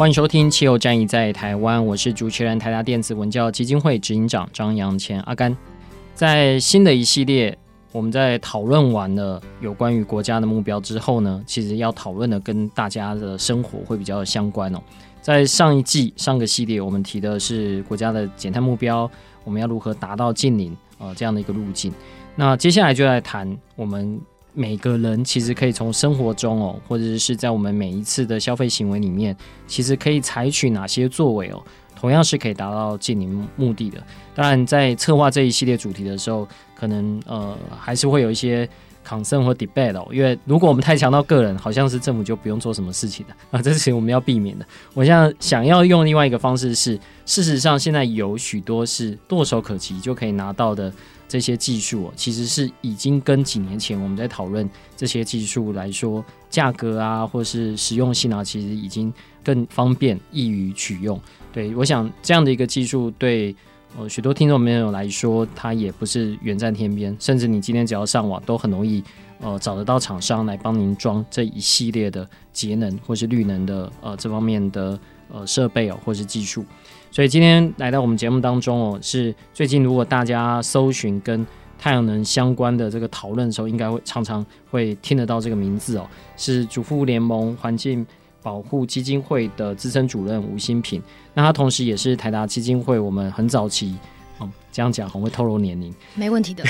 欢迎收听《气候战役在台湾》，我是主持人台达电子文教基金会执行长张扬谦阿甘。在新的一系列，我们在讨论完了有关于国家的目标之后呢，其实要讨论的跟大家的生活会比较相关哦。在上一季上个系列，我们提的是国家的减碳目标，我们要如何达到净零啊这样的一个路径。那接下来就来谈我们。每个人其实可以从生活中哦，或者是在我们每一次的消费行为里面，其实可以采取哪些作为哦，同样是可以达到净零目的的。当然，在策划这一系列主题的时候，可能呃还是会有一些 concern 或 debate 哦，因为如果我们太强调个人，好像是政府就不用做什么事情的啊，这是我们要避免的。我现在想要用另外一个方式是，事实上现在有许多是唾手可及就可以拿到的。这些技术哦，其实是已经跟几年前我们在讨论这些技术来说，价格啊，或是实用性啊，其实已经更方便、易于取用。对，我想这样的一个技术对呃许多听众朋友来说，它也不是远在天边，甚至你今天只要上网，都很容易呃找得到厂商来帮您装这一系列的节能或是绿能的呃这方面的呃设备哦，或是技术。所以今天来到我们节目当中哦，是最近如果大家搜寻跟太阳能相关的这个讨论的时候，应该会常常会听得到这个名字哦，是主妇联盟环境保护基金会的资深主任吴新平。那他同时也是台达基金会我们很早期。这样讲很会透露年龄，没问题的。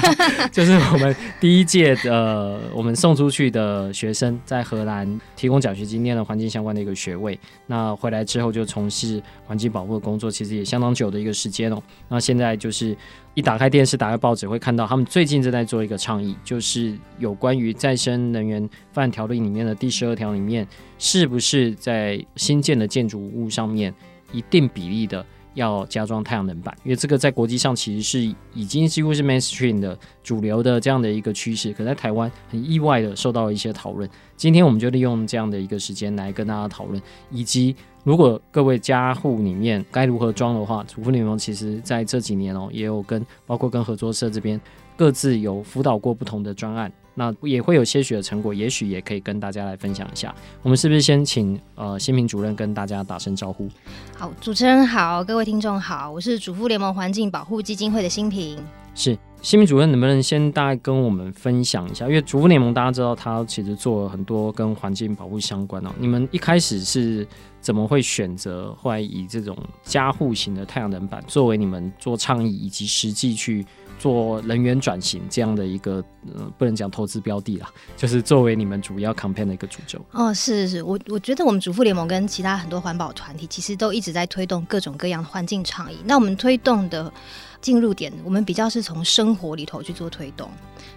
就是我们第一届的我们送出去的学生，在荷兰提供奖学金，念了环境相关的一个学位。那回来之后就从事环境保护的工作，其实也相当久的一个时间哦。那现在就是一打开电视、打开报纸，会看到他们最近正在做一个倡议，就是有关于再生能源发展条例里面的第十二条里面，是不是在新建的建筑物上面一定比例的。要加装太阳能板，因为这个在国际上其实是已经几乎是 mainstream 的主流的这样的一个趋势，可在台湾很意外的受到了一些讨论。今天我们就利用这样的一个时间来跟大家讨论，以及如果各位家户里面该如何装的话，主妇联盟其实在这几年哦，也有跟包括跟合作社这边各自有辅导过不同的专案。那也会有些许的成果，也许也可以跟大家来分享一下。我们是不是先请呃新平主任跟大家打声招呼？好，主持人好，各位听众好，我是主妇联盟环境保护基金会的新平。是新平主任，能不能先大概跟我们分享一下？因为主妇联盟大家知道，它其实做了很多跟环境保护相关哦。你们一开始是怎么会选择后来以这种加护型的太阳能板作为你们做倡议以及实际去？做人员转型这样的一个，呃，不能讲投资标的啦，就是作为你们主要 campaign 的一个主轴。哦，是是是，我我觉得我们主妇联盟跟其他很多环保团体其实都一直在推动各种各样的环境倡议。那我们推动的进入点，我们比较是从生活里头去做推动，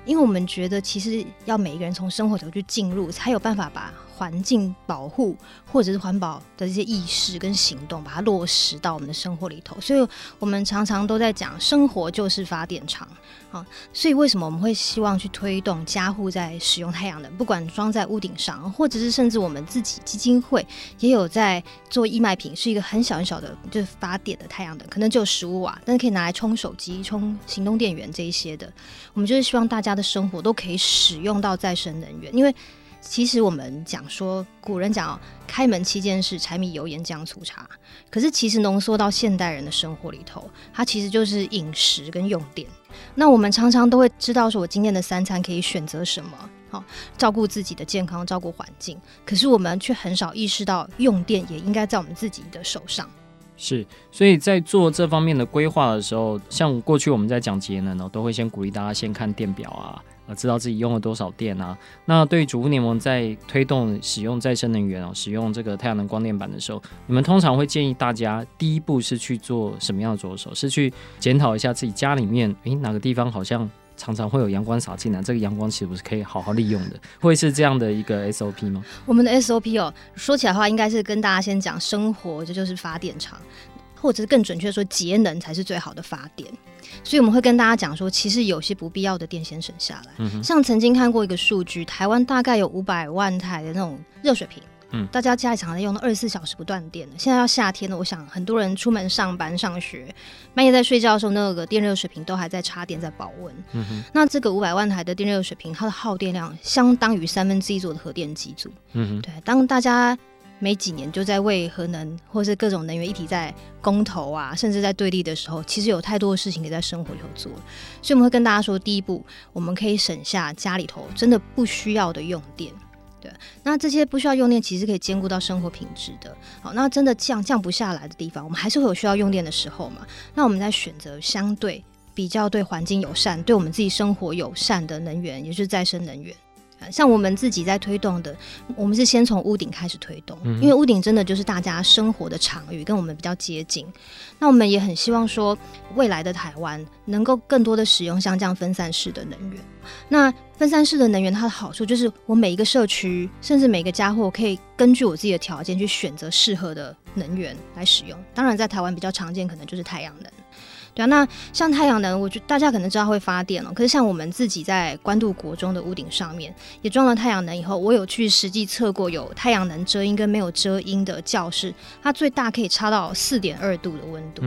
因为我们觉得其实要每一个人从生活头去进入，才有办法把环境保护或者是环保的这些意识跟行动，把它落实到我们的生活里头。所以，我们常常都在讲，生活就是发电厂啊。所以，为什么我们会希望去推动家户在使用太阳能，不管装在屋顶上，或者是甚至我们自己基金会也有在做义卖品，是一个很小很小的，就是发电的太阳能，可能只有十五瓦，但是可以拿来充手机、充行动电源这一些的。我们就是希望大家的生活都可以使用到再生能源，因为。其实我们讲说，古人讲，开门七件事，柴米油盐酱醋茶。可是其实浓缩到现代人的生活里头，它其实就是饮食跟用电。那我们常常都会知道说，我今天的三餐可以选择什么？好照顾自己的健康，照顾环境。可是我们却很少意识到，用电也应该在我们自己的手上。是，所以在做这方面的规划的时候，像过去我们在讲节能呢，都会先鼓励大家先看电表啊，呃，知道自己用了多少电啊。那对于主妇联盟在推动使用再生能源哦，使用这个太阳能光电板的时候，你们通常会建议大家第一步是去做什么样的着手？是去检讨一下自己家里面，诶，哪个地方好像常常会有阳光洒进来，这个阳光其实不是可以好好利用的，会是这样的一个 SOP 吗？我们的 SOP 哦，说起来的话，应该是跟大家先讲生活，这就是发电厂，或者是更准确说节能才是最好的发电。所以我们会跟大家讲说，其实有些不必要的电先省下来。嗯、像曾经看过一个数据，台湾大概有五百万台的那种热水瓶。嗯，大家家里常常用的二十四小时不断电的，现在要夏天了，我想很多人出门上班、上学，半夜在睡觉的时候，那个电热水瓶都还在插电在保温。嗯哼，那这个五百万台的电热水瓶，它的耗电量相当于三分之一座的核电机组。嗯哼，对，当大家没几年就在为核能或是各种能源议题在公投啊，甚至在对立的时候，其实有太多的事情可以在生活里头做。所以我们会跟大家说，第一步，我们可以省下家里头真的不需要的用电。对，那这些不需要用电，其实可以兼顾到生活品质的。好，那真的降降不下来的地方，我们还是会有需要用电的时候嘛。那我们在选择相对比较对环境友善、对我们自己生活友善的能源，也就是再生能源。像我们自己在推动的，我们是先从屋顶开始推动，因为屋顶真的就是大家生活的场域，跟我们比较接近。那我们也很希望说，未来的台湾能够更多的使用像这样分散式的能源。那分散式的能源，它的好处就是，我每一个社区，甚至每个家伙，可以根据我自己的条件去选择适合的能源来使用。当然，在台湾比较常见，可能就是太阳能。那像太阳能，我觉大家可能知道会发电了。可是像我们自己在关渡国中的屋顶上面也装了太阳能以后，我有去实际测过，有太阳能遮阴跟没有遮阴的教室，它最大可以差到四点二度的温度。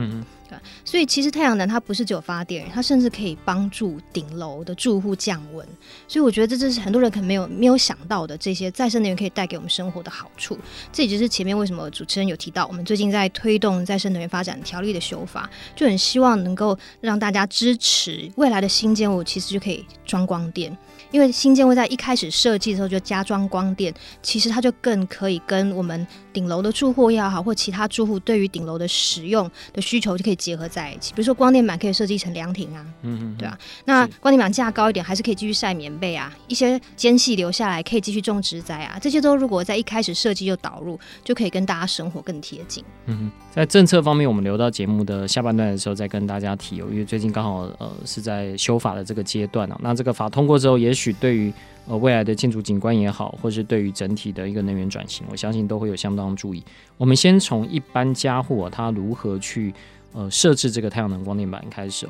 所以其实太阳能它不是只有发电，它甚至可以帮助顶楼的住户降温。所以我觉得这这是很多人可能没有没有想到的，这些再生能源可以带给我们生活的好处。这也就是前面为什么主持人有提到，我们最近在推动再生能源发展条例的修法，就很希望能够让大家支持未来的新建物其实就可以装光电。因为新建会在一开始设计的时候就加装光电，其实它就更可以跟我们顶楼的住户也好，或其他住户对于顶楼的使用的需求就可以结合在一起。比如说光电板可以设计成凉亭啊，嗯嗯，对啊。那光电板架高一点，还是可以继续晒棉被啊。一些间隙留下来，可以继续种植栽啊。这些都如果在一开始设计就导入，就可以跟大家生活更贴近。嗯哼，在政策方面，我们留到节目的下半段的时候再跟大家提哦，因为最近刚好呃是在修法的这个阶段啊。那这个法通过之后，也许。许对于呃未来的建筑景观也好，或是对于整体的一个能源转型，我相信都会有相当注意。我们先从一般家户、啊、他如何去呃设置这个太阳能光电板开始哦。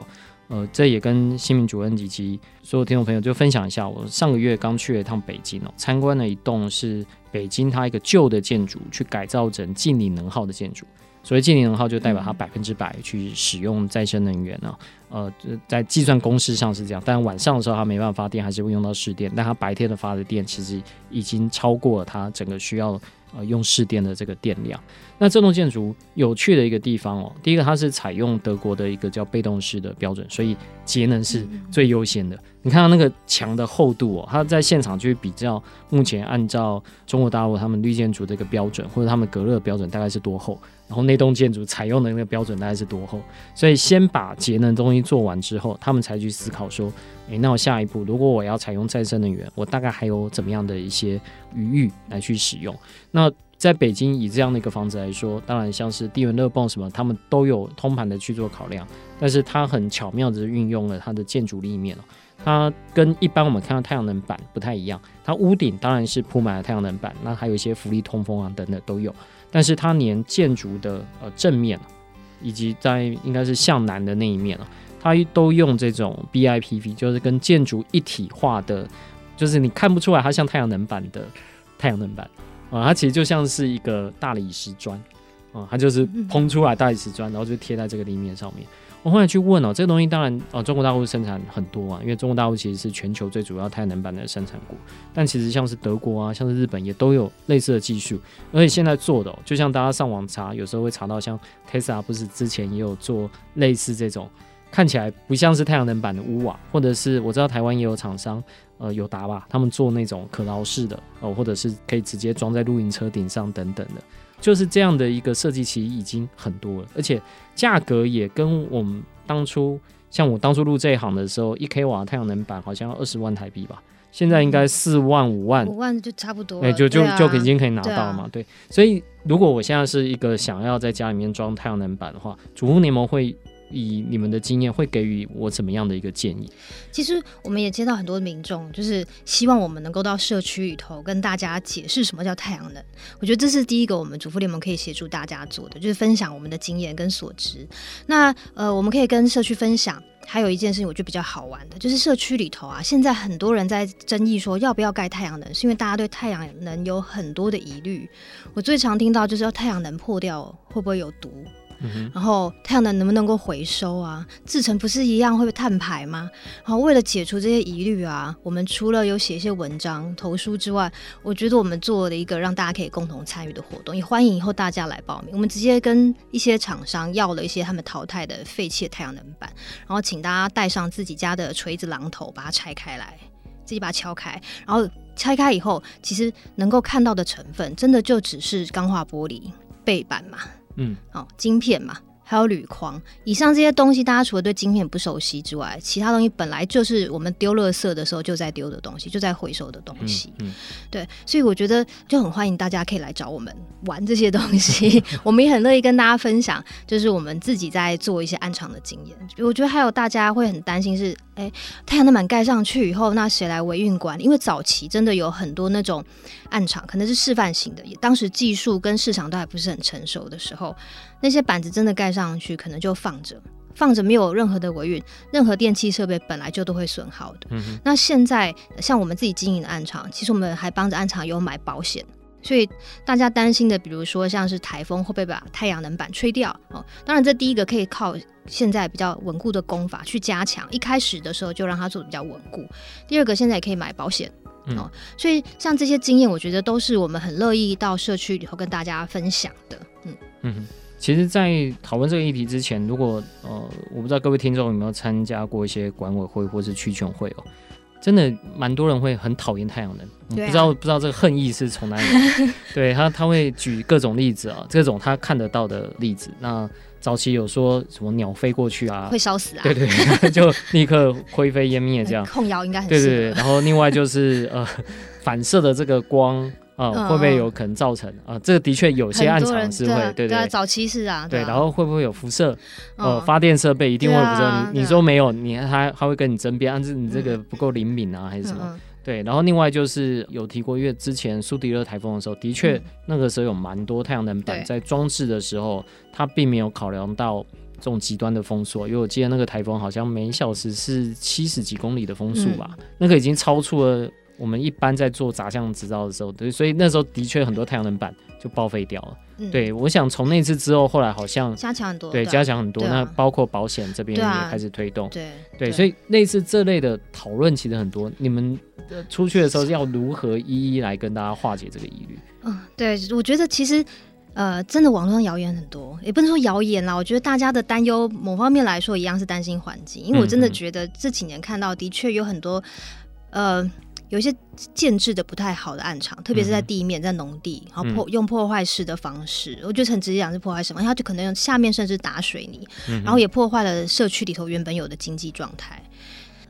呃，这也跟新民主任以及所有听众朋友就分享一下。我上个月刚去了一趟北京哦，参观了一栋是北京它一个旧的建筑，去改造成净零能耗的建筑。所谓净零能耗就代表它百分之百去使用再生能源啊，呃，在计算公式上是这样，但晚上的时候它没办法发电，还是会用到市电，但它白天的发的电其实已经超过了它整个需要呃用市电的这个电量。那这栋建筑有趣的一个地方哦，第一个它是采用德国的一个叫被动式的标准，所以节能是最优先的。你看到那个墙的厚度哦，它在现场就会比较目前按照中国大陆他们绿建筑这个标准或者他们隔热标准大概是多厚。然后那栋建筑采用的那个标准大概是多厚？所以先把节能东西做完之后，他们才去思考说：诶，那我下一步如果我要采用再生能源，我大概还有怎么样的一些余裕来去使用？那在北京以这样的一个房子来说，当然像是地源热泵什么，他们都有通盘的去做考量。但是它很巧妙的运用了它的建筑立面，它跟一般我们看到太阳能板不太一样。它屋顶当然是铺满了太阳能板，那还有一些浮力通风啊等等都有。但是它连建筑的呃正面，以及在应该是向南的那一面啊，它都用这种 BIPV，就是跟建筑一体化的，就是你看不出来它像太阳能板的太阳能板啊，它其实就像是一个大理石砖啊，它就是膨出来大理石砖，然后就贴在这个立面上面。我后来去问哦，这个东西当然哦，中国大陆生产很多啊，因为中国大陆其实是全球最主要太阳能板的生产国。但其实像是德国啊，像是日本也都有类似的技术，而且现在做的，就像大家上网查，有时候会查到像 Tesla 不是之前也有做类似这种看起来不像是太阳能板的屋瓦，或者是我知道台湾也有厂商，呃，有达吧，他们做那种可摇式的哦、呃，或者是可以直接装在露营车顶上等等的，就是这样的一个设计，其实已经很多了，而且价格也跟我们当初像我当初入这一行的时候，一 k 瓦太阳能板好像要二十万台币吧。现在应该四万五万，五万就差不多，哎、欸，就就、啊、就已经可以拿到了嘛。对，所以如果我现在是一个想要在家里面装太阳能板的话，主妇联盟会以你们的经验，会给予我怎么样的一个建议？其实我们也接到很多民众，就是希望我们能够到社区里头跟大家解释什么叫太阳能。我觉得这是第一个，我们主妇联盟可以协助大家做的，就是分享我们的经验跟所知。那呃，我们可以跟社区分享。还有一件事情，我觉得比较好玩的，就是社区里头啊，现在很多人在争议说要不要盖太阳能，是因为大家对太阳能有很多的疑虑。我最常听到就是要太阳能破掉会不会有毒？然后太阳能能不能够回收啊？制成不是一样会被碳排吗？然后为了解除这些疑虑啊，我们除了有写一些文章投书之外，我觉得我们做了一个让大家可以共同参与的活动，也欢迎以后大家来报名。我们直接跟一些厂商要了一些他们淘汰的废弃太阳能板，然后请大家带上自己家的锤子、榔头，把它拆开来，自己把它敲开，然后拆开以后，其实能够看到的成分，真的就只是钢化玻璃背板嘛。嗯，哦，晶片嘛，还有铝框，以上这些东西，大家除了对晶片不熟悉之外，其他东西本来就是我们丢垃圾的时候就在丢的东西，就在回收的东西。嗯，嗯对，所以我觉得就很欢迎大家可以来找我们玩这些东西，我们也很乐意跟大家分享，就是我们自己在做一些暗场的经验。我觉得还有大家会很担心是，哎，太阳能板盖上去以后，那谁来维运管理？因为早期真的有很多那种暗场，可能是示范型的，也当时技术跟市场都还不是很成熟的时候，那些板子真的盖上去，可能就放着，放着没有任何的维运，任何电器设备本来就都会损耗的。嗯、那现在像我们自己经营的暗场，其实我们还帮着暗场有买保险。所以大家担心的，比如说像是台风会不会把太阳能板吹掉哦？当然，这第一个可以靠现在比较稳固的功法去加强，一开始的时候就让它做的比较稳固。第二个，现在也可以买保险、嗯、哦。所以像这些经验，我觉得都是我们很乐意到社区里头跟大家分享的。嗯嗯，其实，在讨论这个议题之前，如果呃，我不知道各位听众有没有参加过一些管委会或是区权会哦。真的蛮多人会很讨厌太阳能，啊、不知道不知道这个恨意是从哪里来。对他他会举各种例子啊，这种他看得到的例子。那早期有说什么鸟飞过去啊，会烧死啊？对对，对，就立刻灰飞烟灭这样。控窑应该很对对对。然后另外就是呃反射的这个光。啊、呃，会不会有可能造成啊、呃？这个的确有些暗藏是会，对对，早期是啊，对，对，然后会不会有辐射？呃，发电设备一定会有辐射。啊、你你说没有，你他他会跟你争辩，但是你这个不够灵敏啊，还是什么？嗯、对，然后另外就是有提过，因为之前苏迪勒台风的时候，的确那个时候有蛮多太阳能板在装置的时候，它并没有考量到这种极端的风速，因为我记得那个台风好像每小时是七十几公里的风速吧，嗯、那个已经超出了。我们一般在做杂项执照的时候，对，所以那时候的确很多太阳能板就报废掉了。嗯、对，我想从那次之后，后来好像加强很多，对，加强很多。啊、那包括保险这边也开始推动，对、啊、对，对，所以类似这类的讨论其实很多。你们出去的时候要如何一一来跟大家化解这个疑虑？嗯，对，我觉得其实呃，真的网络上谣言很多，也不能说谣言啦。我觉得大家的担忧，某方面来说一样是担心环境，因为我真的觉得这几年看到的确有很多呃。有一些建制的不太好的暗场，特别是在地面，在农地，然后破用破坏式的方式，我觉得很直接讲是破坏什么，它就可能用下面甚至打水泥，然后也破坏了社区里头原本有的经济状态。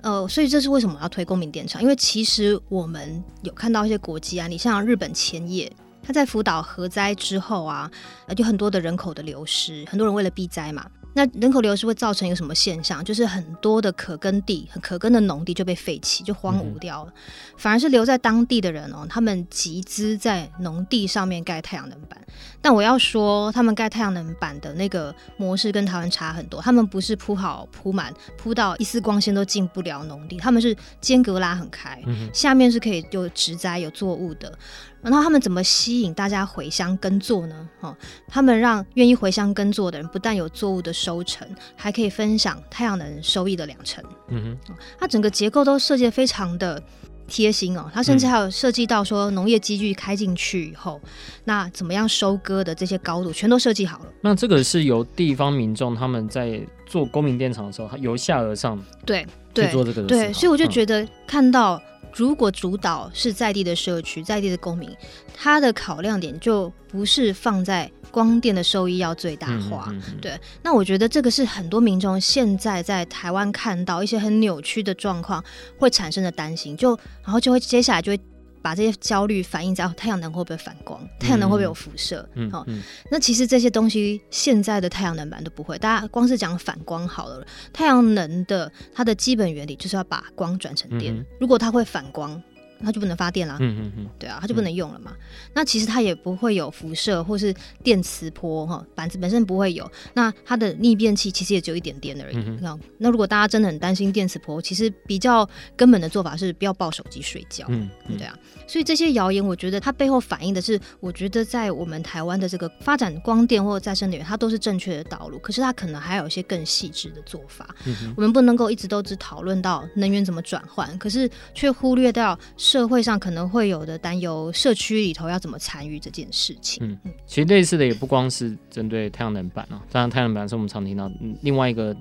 呃，所以这是为什么要推公民电厂？因为其实我们有看到一些国际案例，像日本千叶，它在福岛核灾之后啊，就很多的人口的流失，很多人为了避灾嘛。那人口流失会造成一个什么现象？就是很多的可耕地、很可耕的农地就被废弃，就荒芜掉了。嗯、反而是留在当地的人哦，他们集资在农地上面盖太阳能板。但我要说，他们盖太阳能板的那个模式跟台湾差很多。他们不是铺好铺满，铺到一丝光线都进不了农地，他们是间隔拉很开，嗯、下面是可以有植栽、有作物的。然后他们怎么吸引大家回乡耕作呢？哦，他们让愿意回乡耕作的人不但有作物的收成，还可以分享太阳能收益的两成。嗯哼，它整个结构都设计得非常的贴心哦。它甚至还有设计到说农业机具开进去以后，嗯、那怎么样收割的这些高度全都设计好了。那这个是由地方民众他们在做公民电厂的时候，它由下而上，对，去做这个对，所以我就觉得看到，如果主导是在地的社区，在地的公民，他的考量点就不是放在光电的收益要最大化。嗯嗯嗯、对，那我觉得这个是很多民众现在在台湾看到一些很扭曲的状况会产生的担心，就然后就会接下来就会。把这些焦虑反映在太阳能会不会反光，太阳能会不会有辐射？嗯，好、嗯，那其实这些东西现在的太阳能板都不会。大家光是讲反光好了，太阳能的它的基本原理就是要把光转成电。嗯、如果它会反光。它就不能发电了，嗯嗯嗯，对啊，它就不能用了嘛。嗯、那其实它也不会有辐射或是电磁波哈，板子本身不会有。那它的逆变器其实也只有一点点而已。嗯、哼那如果大家真的很担心电磁波，其实比较根本的做法是不要抱手机睡觉。嗯，嗯对啊。所以这些谣言，我觉得它背后反映的是，我觉得在我们台湾的这个发展光电或者再生能源，它都是正确的道路。可是它可能还有一些更细致的做法。嗯、我们不能够一直都只讨论到能源怎么转换，可是却忽略掉。社会上可能会有的担忧，社区里头要怎么参与这件事情？嗯，其实类似的也不光是针对太阳能板啊，当然太阳能板是我们常听到另外一个。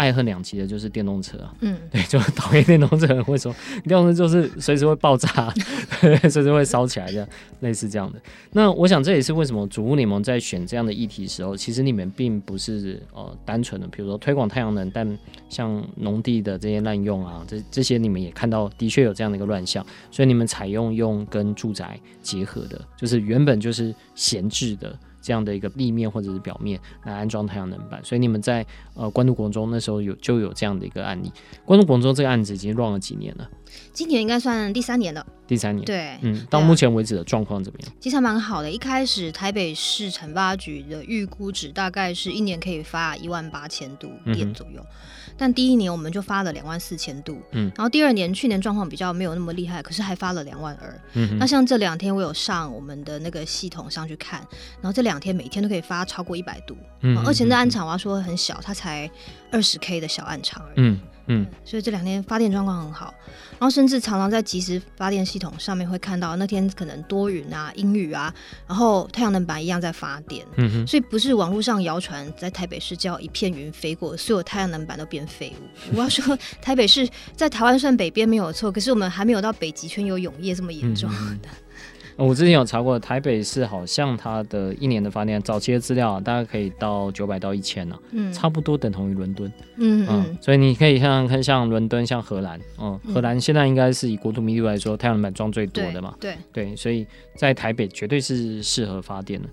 爱恨两极的就是电动车啊，嗯，对，就讨厌电动车会说，电动车就是随时会爆炸，随时会烧起来这样，类似这样的。那我想这也是为什么主妇联盟在选这样的议题的时候，其实你们并不是呃单纯的，比如说推广太阳能，但像农地的这些滥用啊，这这些你们也看到的确有这样的一个乱象，所以你们采用用跟住宅结合的，就是原本就是闲置的。这样的一个立面或者是表面来安装太阳能板，所以你们在呃关注广州那时候有就有这样的一个案例。关注广州这个案子已经 run 了几年了？今年应该算第三年了。第三年，对，嗯，到目前为止的状况怎么样？其实还蛮好的。一开始台北市城发局的预估值大概是一年可以发一万八千度电左右。嗯但第一年我们就发了两万四千度，嗯，然后第二年去年状况比较没有那么厉害，可是还发了两万二，嗯，那像这两天我有上我们的那个系统上去看，然后这两天每天都可以发超过一百度，嗯，而且那暗场我要说很小，它才二十 K 的小暗场而已，嗯。嗯，所以这两天发电状况很好，然后甚至常常在即时发电系统上面会看到那天可能多云啊、阴雨啊，然后太阳能板一样在发电。嗯哼，所以不是网络上谣传在台北市叫一片云飞过，所有太阳能板都变废物。我要说，台北市在台湾算北边没有错，可是我们还没有到北极圈有永夜这么严重的。嗯我之前有查过，台北市好像它的一年的发电早期的资料啊，大概可以到九百到一千呢，嗯，差不多等同于伦敦，嗯所以你可以像看像伦敦、像荷兰，嗯，荷兰现在应该是以国土密度来说，太阳能板装最多的嘛，对对，对，所以在台北绝对是适合发电的。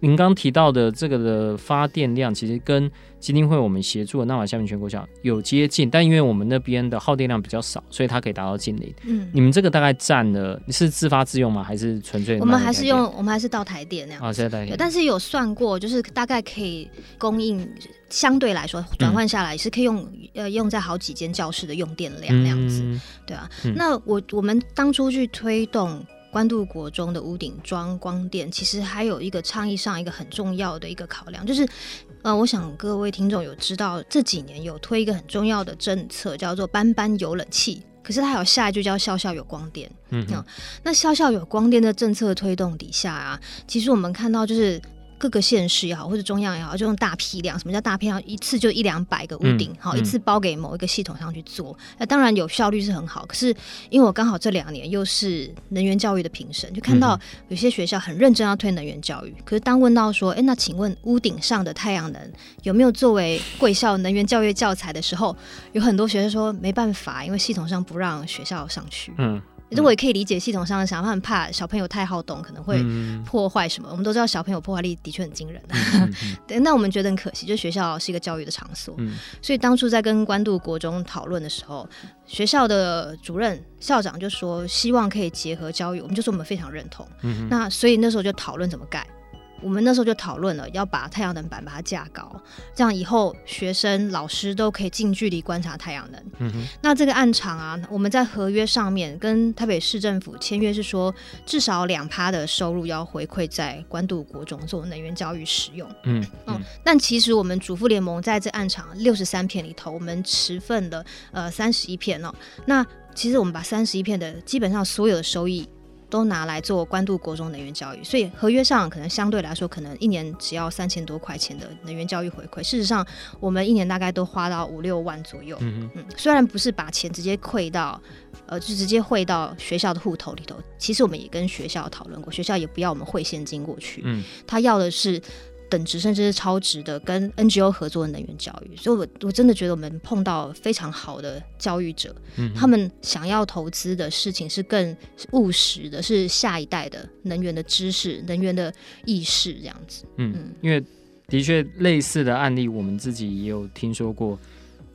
您刚提到的这个的发电量，其实跟基金会我们协助的纳瓦下面全国小有接近，但因为我们那边的耗电量比较少，所以它可以达到近零。嗯，你们这个大概占了，你是自发自用吗？还是纯粹？我们还是用，我们还是到台电那样。啊，是在台电。但是有算过，就是大概可以供应，相对来说转换下来是可以用，呃、嗯，用在好几间教室的用电量那样子。嗯、对啊，嗯、那我我们当初去推动。关渡国中的屋顶装光电，其实还有一个倡议上一个很重要的一个考量，就是，呃，我想各位听众有知道这几年有推一个很重要的政策，叫做“班班有冷气”，可是它有下一句叫“校校有光电”。嗯哼，那校校有光电的政策推动底下啊，其实我们看到就是。各个县市也好，或者中央也好，就用大批量。什么叫大批量？一次就一两百个屋顶，好、嗯，一次包给某一个系统上去做。那、嗯、当然有效率是很好，可是因为我刚好这两年又是能源教育的评审，就看到有些学校很认真要推能源教育。可是当问到说，哎，那请问屋顶上的太阳能有没有作为贵校能源教育教材的时候，有很多学生说没办法，因为系统上不让学校上去。嗯。其实我也可以理解系统上的想法，很怕小朋友太好动，可能会破坏什么。嗯、我们都知道小朋友破坏力的确很惊人，嗯嗯、对。那我们觉得很可惜，就学校是一个教育的场所，嗯、所以当初在跟关渡国中讨论的时候，学校的主任、校长就说希望可以结合教育，我们就说我们非常认同。嗯、那所以那时候就讨论怎么盖。我们那时候就讨论了，要把太阳能板把它架高，这样以后学生、老师都可以近距离观察太阳能。嗯。那这个案场啊，我们在合约上面跟台北市政府签约是说，至少两趴的收入要回馈在关渡国中做能源教育使用。嗯嗯，嗯。但其实我们主妇联盟在这案场六十三片里头，我们持份的呃三十一片哦。那其实我们把三十一片的基本上所有的收益。都拿来做关渡国中能源教育，所以合约上可能相对来说，可能一年只要三千多块钱的能源教育回馈。事实上，我们一年大概都花到五六万左右。嗯嗯，虽然不是把钱直接汇到，呃，就直接汇到学校的户头里头，其实我们也跟学校讨论过，学校也不要我们汇现金过去。嗯，他要的是。等值甚至是超值的，跟 NGO 合作的能源教育，所以我我真的觉得我们碰到非常好的教育者，嗯、他们想要投资的事情是更务实的，是下一代的能源的知识、能源的意识这样子。嗯，嗯因为的确类似的案例，我们自己也有听说过，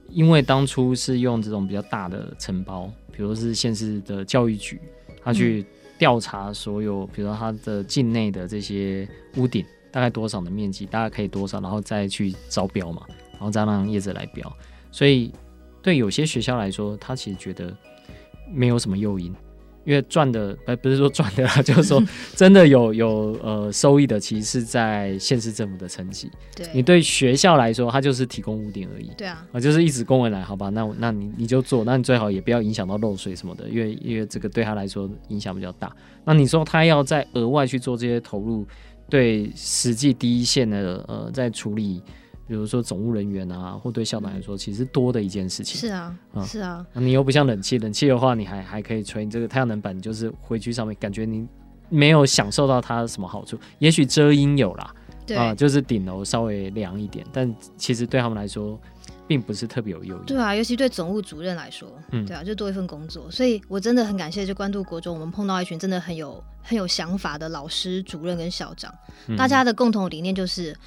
因为当初是用这种比较大的承包，比如是县市的教育局，他去调查所有，比如说他的境内的这些屋顶。大概多少的面积，大概可以多少，然后再去招标嘛，然后再让业者来标。所以对有些学校来说，他其实觉得没有什么诱因，因为赚的，呃，不是说赚的啦，就是说 真的有有呃收益的，其实是在县市政府的层级。对，你对学校来说，它就是提供屋顶而已。对啊，啊，就是一直公文来，好吧，那那你你就做，那你最好也不要影响到漏水什么的，因为因为这个对他来说影响比较大。那你说他要再额外去做这些投入？对实际第一线的呃，在处理，比如说总务人员啊，或对校长来说，其实多的一件事情。是啊，嗯、是啊。你又不像冷气，冷气的话，你还还可以吹。你这个太阳能板，就是回去上面，感觉你没有享受到它什么好处。也许遮阴有啦，对啊，就是顶楼稍微凉一点，但其实对他们来说。并不是特别有诱因。对啊，尤其对总务主任来说，嗯，对啊，就多一份工作。所以我真的很感谢，就关渡国中，我们碰到一群真的很有很有想法的老师、主任跟校长，嗯、大家的共同理念就是，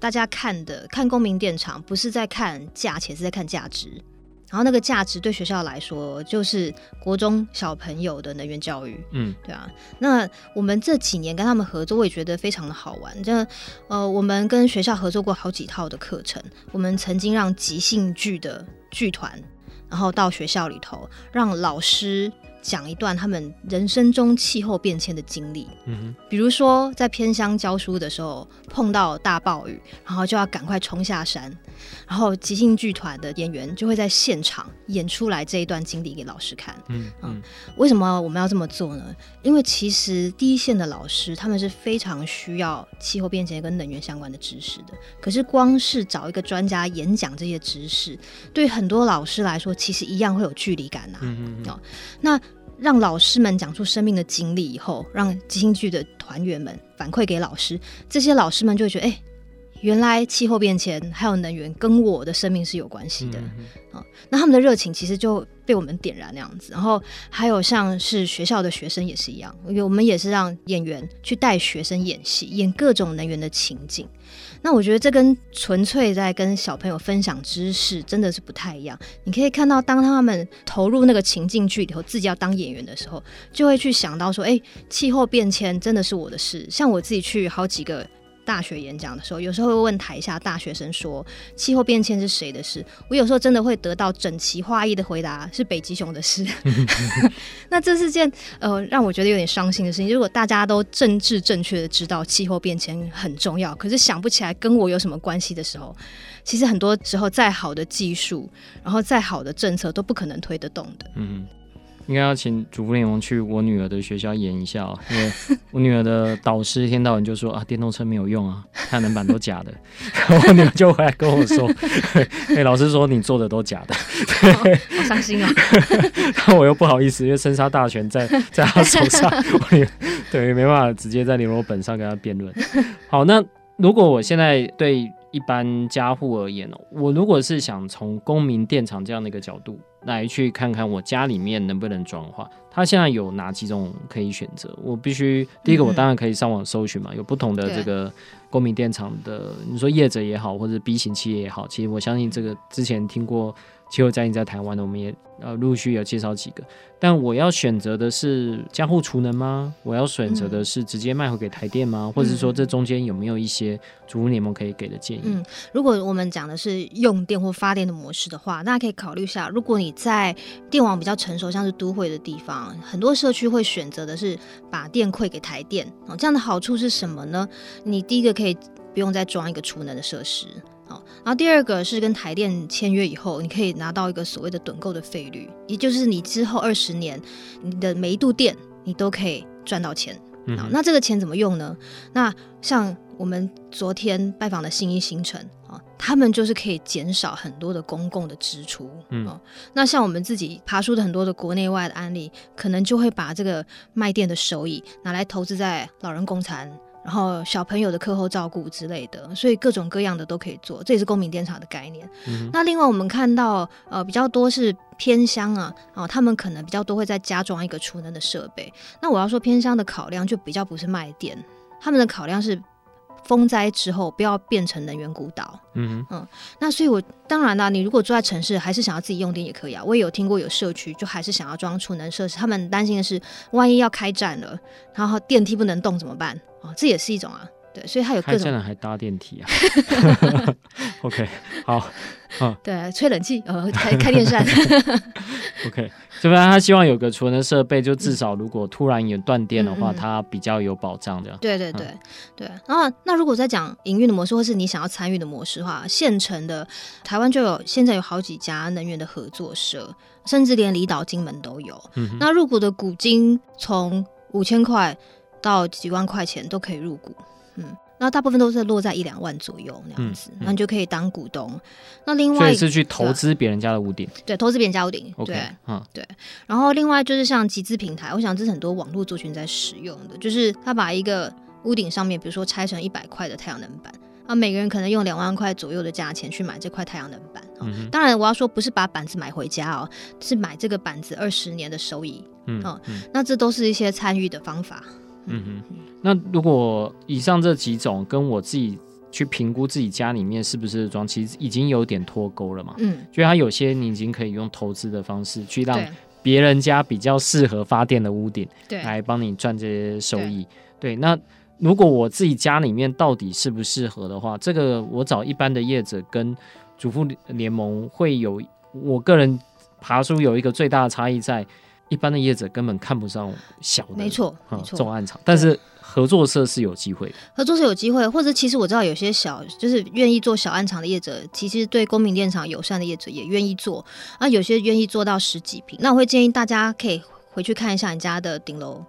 大家看的看公民电厂，不是在看价钱，是在看价值。然后那个价值对学校来说，就是国中小朋友的能源教育，嗯，对啊。那我们这几年跟他们合作，我也觉得非常的好玩。这呃，我们跟学校合作过好几套的课程。我们曾经让即兴剧的剧团，然后到学校里头，让老师。讲一段他们人生中气候变迁的经历，嗯哼，比如说在偏乡教书的时候碰到大暴雨，然后就要赶快冲下山，然后即兴剧团的演员就会在现场演出来这一段经历给老师看，嗯嗯，为什么我们要这么做呢？因为其实第一线的老师他们是非常需要气候变迁跟能源相关的知识的，可是光是找一个专家演讲这些知识，对很多老师来说其实一样会有距离感呐，嗯嗯，哦，那。让老师们讲出生命的经历以后，让即兴剧的团员们反馈给老师，这些老师们就会觉得，哎、欸，原来气候变迁还有能源跟我的生命是有关系的啊。那他们的热情其实就被我们点燃那样子。然后还有像是学校的学生也是一样，因为我们也是让演员去带学生演戏，演各种能源的情景。那我觉得这跟纯粹在跟小朋友分享知识真的是不太一样。你可以看到，当他们投入那个情境剧里头，自己要当演员的时候，就会去想到说：“哎，气候变迁真的是我的事。”像我自己去好几个。大学演讲的时候，有时候会问台下大学生说：“气候变迁是谁的事？”我有时候真的会得到整齐划一的回答：“是北极熊的事。”那这是件呃让我觉得有点伤心的事情。如果大家都政治正确的知道气候变迁很重要，可是想不起来跟我有什么关系的时候，其实很多时候再好的技术，然后再好的政策都不可能推得动的。嗯。应该要请主妇联盟去我女儿的学校演一下哦，因为 我女儿的导师一天到晚就说啊，电动车没有用啊，太阳能板都假的。然后我女儿就回来跟我说，哎、欸，老师说你做的都假的，哦、好伤心啊、哦。然后我又不好意思，因为生杀大权在在他手上，我也对没办法直接在联络本上跟他辩论。好，那如果我现在对一般家户而言哦，我如果是想从公民电厂这样的一个角度。来去看看我家里面能不能装化，它现在有哪几种可以选择？我必须第一个，我当然可以上网搜寻嘛，有不同的这个公民电厂的，你说业者也好，或者 B 型企业也好，其实我相信这个之前听过。气候战役在台湾的，我们也呃陆续有介绍几个。但我要选择的是加户储能吗？我要选择的是直接卖回给台电吗？嗯、或者说这中间有没有一些主妇联盟可以给的建议？嗯，如果我们讲的是用电或发电的模式的话，大家可以考虑一下。如果你在电网比较成熟，像是都会的地方，很多社区会选择的是把电馈给台电。哦，这样的好处是什么呢？你第一个可以不用再装一个储能的设施。然后第二个是跟台电签约以后，你可以拿到一个所谓的趸购的费率，也就是你之后二十年，你的每一度电你都可以赚到钱。嗯、那这个钱怎么用呢？那像我们昨天拜访的新一新城啊，他们就是可以减少很多的公共的支出。嗯，那像我们自己爬出的很多的国内外的案例，可能就会把这个卖店的收益拿来投资在老人公餐。然后小朋友的课后照顾之类的，所以各种各样的都可以做，这也是公民电厂的概念。嗯、那另外我们看到，呃，比较多是偏乡啊，啊，他们可能比较多会在家装一个储能的设备。那我要说偏乡的考量就比较不是卖电，他们的考量是风灾之后不要变成能源孤岛。嗯嗯，那所以我当然啦，你如果住在城市，还是想要自己用电也可以啊。我也有听过有社区就还是想要装储能设施，他们担心的是万一要开战了，然后电梯不能动怎么办？哦，这也是一种啊，对，所以它有各种。开战了还搭电梯啊？OK，好，嗯，对，吹冷气，呃，开开电扇。OK，这边他希望有个储能设备，就至少如果突然有断电的话，它、嗯、比较有保障的。对对对、嗯、对。然后，那如果在讲营运的模式，或是你想要参与的模式的话，现成的台湾就有，现在有好几家能源的合作社，甚至连离岛、金门都有。嗯、那入股的股金从五千块。到几万块钱都可以入股，嗯，那大部分都是落在一两万左右那样子，那、嗯嗯、你就可以当股东。那另外，所以是去投资别人家的屋顶，对，投资别人家屋顶，okay, 对，嗯，对。然后另外就是像集资平台，我想这是很多网络族群在使用的，就是他把一个屋顶上面，比如说拆成一百块的太阳能板，啊，每个人可能用两万块左右的价钱去买这块太阳能板。嗯、当然，我要说不是把板子买回家哦，是买这个板子二十年的收益。嗯，嗯，嗯，那这都是一些参与的方法。嗯哼，那如果以上这几种跟我自己去评估自己家里面是不是装，其实已经有点脱钩了嘛。嗯，就它有些你已经可以用投资的方式去让别人家比较适合发电的屋顶，对，来帮你赚这些收益。对，对，那如果我自己家里面到底适不适合的话，这个我找一般的业者跟主妇联盟会有，我个人爬出有一个最大的差异在。一般的业者根本看不上小的，没错，没错，重案场。但是合作社是有机会的，合作社有机会，或者其实我知道有些小，就是愿意做小案场的业者，其实对公民电厂友善的业者也愿意做。那，有些愿意做到十几平，那我会建议大家可以回去看一下你家的顶楼。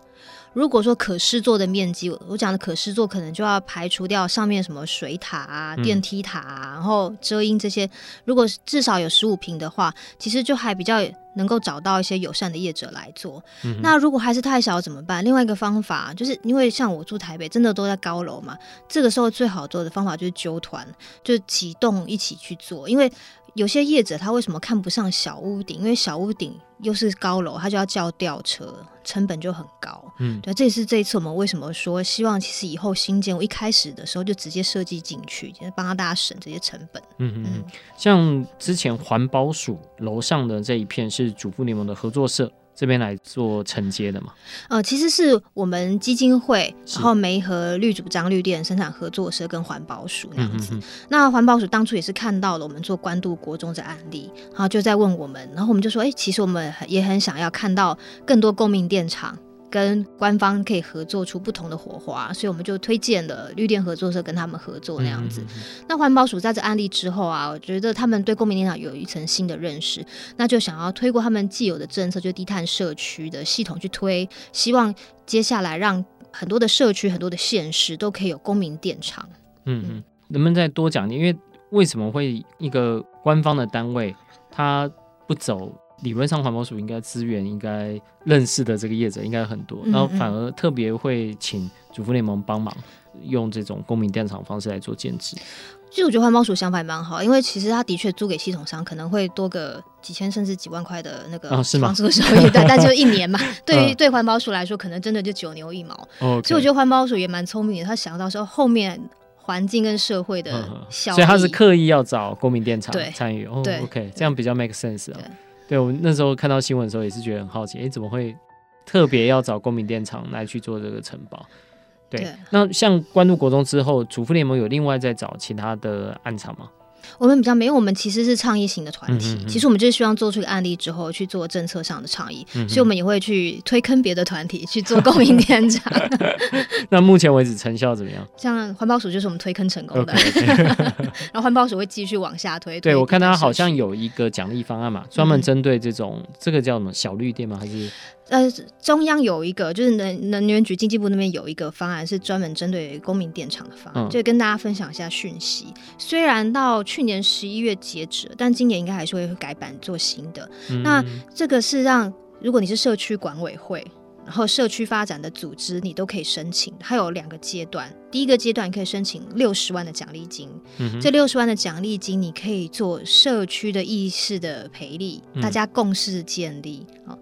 如果说可视做的面积，我讲的可视做，可能就要排除掉上面什么水塔啊、电梯塔啊，然后遮阴这些。如果至少有十五平的话，其实就还比较能够找到一些友善的业者来做。嗯、那如果还是太小怎么办？另外一个方法就是，因为像我住台北，真的都在高楼嘛，这个时候最好做的方法就是揪团，就启动一起去做，因为。有些业者他为什么看不上小屋顶？因为小屋顶又是高楼，他就要叫吊车，成本就很高。嗯，对，这也是这一次我们为什么说希望，其实以后新建，我一开始的时候就直接设计进去，就是帮大家省这些成本。嗯嗯，像之前环保署楼上的这一片是主妇联盟的合作社。这边来做承接的嘛？呃，其实是我们基金会，然后媒和绿主张绿电生产合作社跟环保署那样子。那环保署当初也是看到了我们做关渡国中的案例，然后就在问我们，然后我们就说，哎，其实我们也很想要看到更多公民电厂。跟官方可以合作出不同的火花，所以我们就推荐了绿电合作社跟他们合作那样子。嗯嗯嗯，那环保署在这案例之后啊，我觉得他们对公民电厂有一层新的认识，那就想要推过他们既有的政策，就低碳社区的系统去推，希望接下来让很多的社区、很多的县市都可以有公民电厂。嗯嗯，能不能再多讲点？因为为什么会一个官方的单位他不走？理论上环保署应该资源应该认识的这个业者应该很多，然后反而特别会请主妇联盟帮忙用这种公民电厂方式来做建置。其实我觉得环保署想法也蛮好，因为其实他的确租给系统商可能会多个几千甚至几万块的那个房租收益，但但就一年嘛，对于对环保署来说可能真的就九牛一毛。所以我觉得环保署也蛮聪明的，他想到说后面环境跟社会的效益，所以他是刻意要找公民电厂参与。哦，OK，这样比较 make sense 啊。对，我那时候看到新闻的时候也是觉得很好奇，哎，怎么会特别要找公民电厂来去做这个城堡？对，对，那像关渡国中之后，主妇联盟有另外再找其他的暗场吗？我们比较没有，我们其实是倡议型的团体。嗯哼嗯，其实我们就是希望做出一个案例之后去做政策上的倡议，所以我们也会去推坑别的团体去做公民电厂。那目前为止成效怎么样？像环保署就是我们推坑成功的，okay, okay 然后环保署会继续往下推。对，我看他好像有一个奖励方案嘛，专门针对这种、嗯、这个叫什么小绿电吗？还是呃，中央有一个，就是能能源局经济部那边有一个方案，是专门针对公民电厂的方案，嗯、就跟大家分享一下讯息。虽然到去年十一月截止，但今年应该还是会改版做新的。嗯、那这个是让如果你是社区管委会，然后社区发展的组织，你都可以申请。它有两个阶段，第一个阶段你可以申请六十万的奖励金，嗯、这六十万的奖励金你可以做社区的意识的培力，嗯、大家共识建立啊。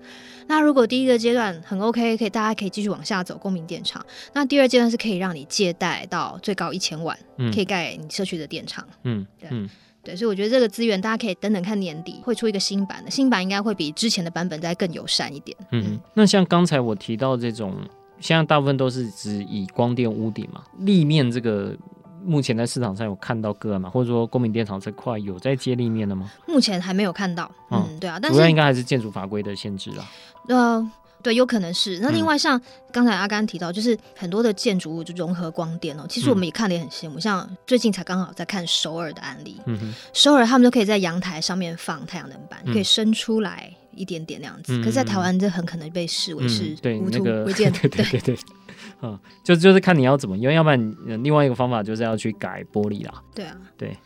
那如果第一个阶段很 OK，可以大家可以继续往下走，公民电厂。那第二阶段是可以让你借贷到最高一千万，嗯、可以盖你社区的电厂。嗯，对，嗯、对，所以我觉得这个资源大家可以等等看年底会出一个新版的，新版应该会比之前的版本再更友善一点。嗯，嗯，那像刚才我提到这种，现在大部分都是只以光电屋顶嘛，立面这个。目前在市场上有看到个案吗？或者说公民电厂这块有在接立面的吗？目前还没有看到。嗯，嗯对啊，但是主要应该还是建筑法规的限制啊。呃，对，有可能是。那另外像刚才阿甘提到，就是很多的建筑物就融合光电哦。其实我们也看得也很羡慕，嗯、像最近才刚好在看首尔的案例。嗯。首尔他们都可以在阳台上面放太阳能板，嗯、可以伸出来一点点那样子。嗯、可是，在台湾这很可能被视为是无图违建。对对对对。嗯，就就是看你要怎么用，要不然另外一个方法就是要去改玻璃啦。对啊，对。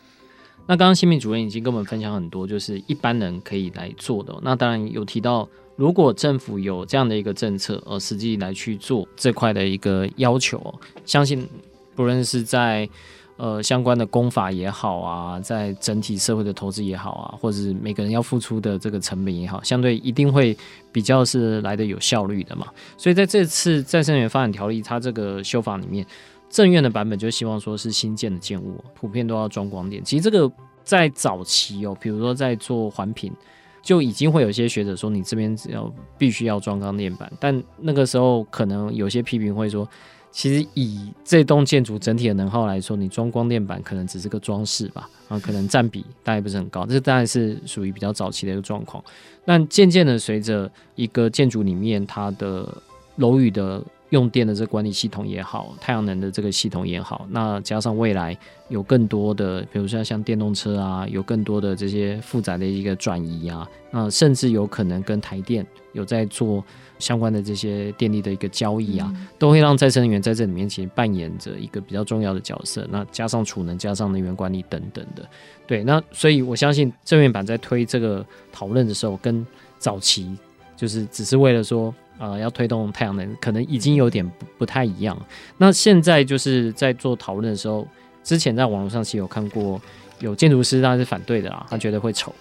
那刚刚新民主任已经跟我们分享很多，就是一般人可以来做的。那当然有提到，如果政府有这样的一个政策，而实际来去做这块的一个要求，相信不论是在。呃，相关的功法也好啊，在整体社会的投资也好啊，或者是每个人要付出的这个成本也好，相对一定会比较是来的有效率的嘛。所以在这次再生能源发展条例它这个修法里面，政院的版本就希望说是新建的建物普遍都要装光电。其实这个在早期哦，比如说在做环评，就已经会有些学者说你这边只要必须要装光电板，但那个时候可能有些批评会说。其实以这栋建筑整体的能耗来说，你装光电板可能只是个装饰吧，啊，可能占比大概不是很高，这当然是属于比较早期的一个状况。但渐渐的，随着一个建筑里面它的楼宇的用电的这个管理系统也好，太阳能的这个系统也好，那加上未来有更多的，比如说像电动车啊，有更多的这些负载的一个转移啊，那甚至有可能跟台电有在做。相关的这些电力的一个交易啊，嗯、都会让再生能源在这里面其实扮演着一个比较重要的角色。那加上储能，加上能源管理等等的，对，那所以我相信正面板在推这个讨论的时候，跟早期就是只是为了说啊、呃、要推动太阳能，可能已经有点不不太一样。那现在就是在做讨论的时候，之前在网络上其实有看过有建筑师他是反对的啦，他觉得会丑，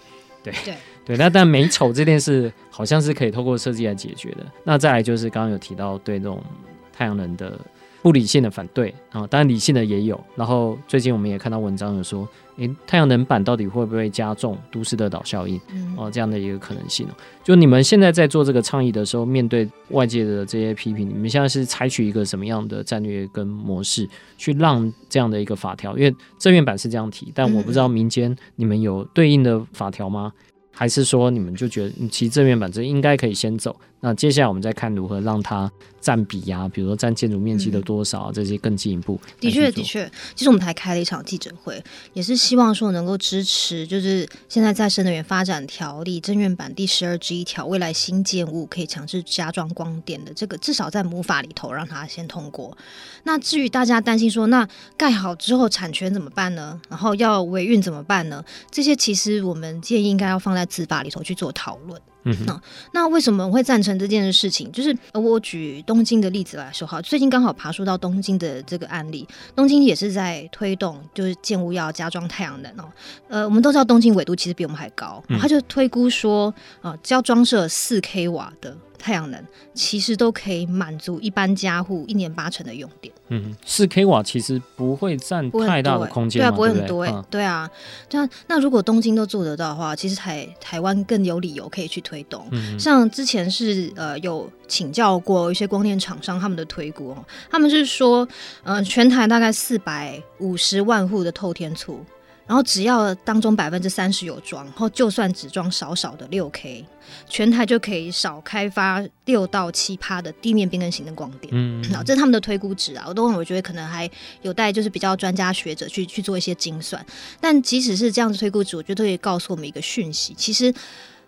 对。对对，那但美丑这件事好像是可以透过设计来解决的。那再来就是刚刚有提到对这种太阳能的不理性的反对啊，当然理性的也有。然后最近我们也看到文章有说，诶，太阳能板到底会不会加重都市热岛效应？哦，这样的一个可能性。就你们现在在做这个倡议的时候，面对外界的这些批评，你们现在是采取一个什么样的战略跟模式，去让这样的一个法条？因为正面版是这样提，但我不知道民间你们有对应的法条吗？还是说你们就觉得，其实正面板这应该可以先走，那接下来我们再看如何让它占比呀、啊，比如说占建筑面积的多少、啊嗯、这些更进一步。的确，的确，其实我们还开了一场记者会，也是希望说能够支持，就是现在再生能源发展条例增院版第十二之一条，未来新建物可以强制加装光电的这个，至少在母法里头让它先通过。那至于大家担心说，那盖好之后产权怎么办呢？然后要维运怎么办呢？这些其实我们建议应该要放在。司法里头去做讨论，嗯哼，那为什么我会赞成这件事情？就是我举东京的例子来说哈，最近刚好爬树到东京的这个案例，东京也是在推动，就是建物要加装太阳能哦。呃，我们都知道东京纬度其实比我们还高，他就推估说，啊，只要装设四 k 瓦的。太阳能其实都可以满足一般家户一年八成的用电。嗯，四 k 瓦其实不会占太大的空间，对啊，不会很多哎，对啊。那那如果东京都做得到的话，其实台台湾更有理由可以去推动。嗯，像之前是呃有请教过一些光电厂商他们的推估哦，他们是说，呃，全台大概四百五十万户的透天厝，然后只要当中百分之三十有装，然后就算只装少少的六 k。全台就可以少开发六到七趴的地面变更型的光电，嗯，好，这是他们的推估值啊。我都我觉得可能还有待就是比较专家学者去去做一些精算。但即使是这样子推估值，我觉得可以告诉我们一个讯息：其实，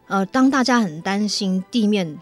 呃，当大家很担心地面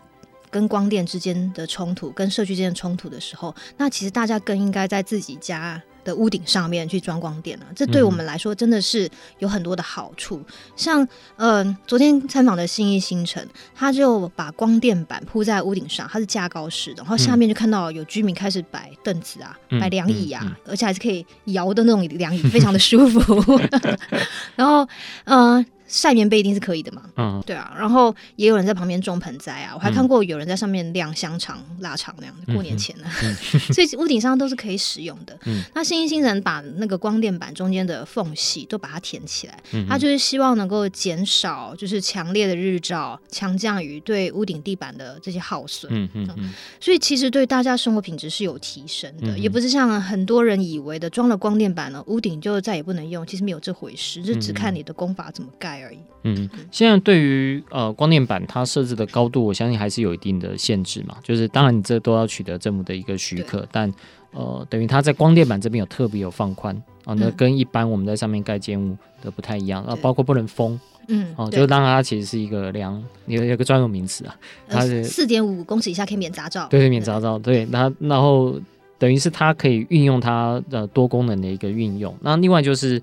跟光电之间的冲突，跟社区之间的冲突的时候，那其实大家更应该在自己家的屋顶上面去装光电啊，这对我们来说真的是有很多的好处。嗯、像呃，昨天参访的信义新城，他就把光电板铺在屋顶上，它是架高式的，然后下面就看到有居民开始摆凳子啊，嗯、摆凉椅啊，嗯嗯嗯、而且还是可以摇的那种凉椅，非常的舒服。然后呃。晒棉被一定是可以的嘛？嗯，对啊。然后也有人在旁边种盆栽啊，我还看过有人在上面晾香肠、腊肠那样子。过年前呢，所以屋顶上都是可以使用的。嗯，那信义新人把那个光电板中间的缝隙都把它填起来，嗯、它就是希望能够减少就是强烈的日照、强降雨对屋顶地板的这些耗损。嗯嗯，嗯所以其实对大家生活品质是有提升的，嗯、也不是像很多人以为的装了光电板了，屋顶就再也不能用。其实没有这回事，就只看你的功法怎么盖。而已。嗯，现在对于呃光电板它设置的高度，我相信还是有一定的限制嘛。就是当然你这都要取得政府的一个许可，但呃等于它在光电板这边有特别有放宽啊，那跟一般我们在上面盖建物的不太一样啊，对包括不能封，嗯，哦、啊，就当然它其实是一个量，有有个专用名词啊，它是四点五公尺以下可以免杂照，对对，免杂照，对，那然后等于是它可以运用它的多功能的一个运用。那另外就是。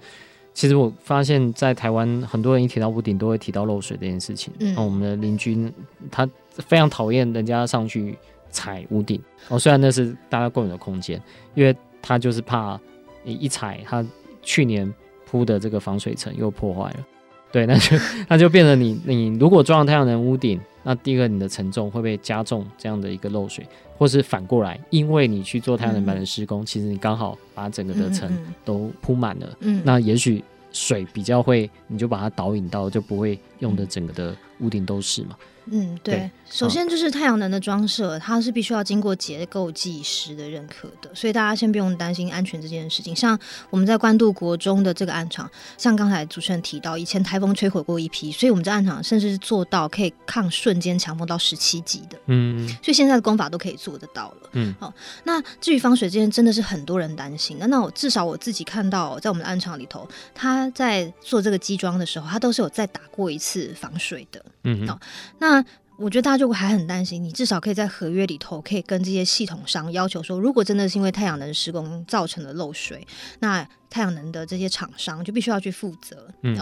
其实我发现，在台湾很多人一提到屋顶，都会提到漏水这件事情。嗯，我们的邻居他非常讨厌人家上去踩屋顶。哦，虽然那是大家共有的空间，因为他就是怕你一踩，他去年铺的这个防水层又破坏了。对，那就 那就变成你你如果装了太阳能屋顶，那第一个你的承重会被加重这样的一个漏水，或是反过来，因为你去做太阳能板的施工，嗯、其实你刚好把整个的层都铺满了，嗯，那也许水比较会，你就把它导引到，就不会用的整个的屋顶都是嘛。嗯，对。对首先就是太阳能的装设，它是必须要经过结构技师的认可的，所以大家先不用担心安全这件事情。像我们在关渡国中的这个暗场，像刚才主持人提到，以前台风摧毁过一批，所以我们在暗场甚至是做到可以抗瞬间强风到十七级的。嗯，所以现在的工法都可以做得到了。嗯，好。那至于防水这件，真的是很多人担心。那那我至少我自己看到，在我们的暗场里头，他在做这个机装的时候，他都是有再打过一次防水的。嗯，好。那我觉得大家就还很担心，你至少可以在合约里头可以跟这些系统商要求说，如果真的是因为太阳能施工造成的漏水，那太阳能的这些厂商就必须要去负责。嗯，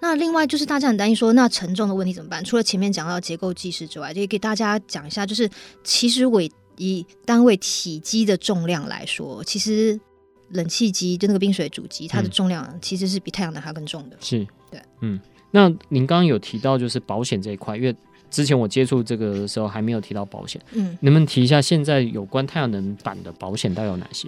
那另外就是大家很担心说，那沉重的问题怎么办？除了前面讲到结构技师之外，就给大家讲一下，就是其实我以单位体积的重量来说，其实冷气机就那个冰水主机，它的重量其实是比太阳能还要更重的。是，对，嗯。那您刚刚有提到就是保险这一块，因为之前我接触这个的时候还没有提到保险，嗯，能不能提一下现在有关太阳能板的保险大概有哪些？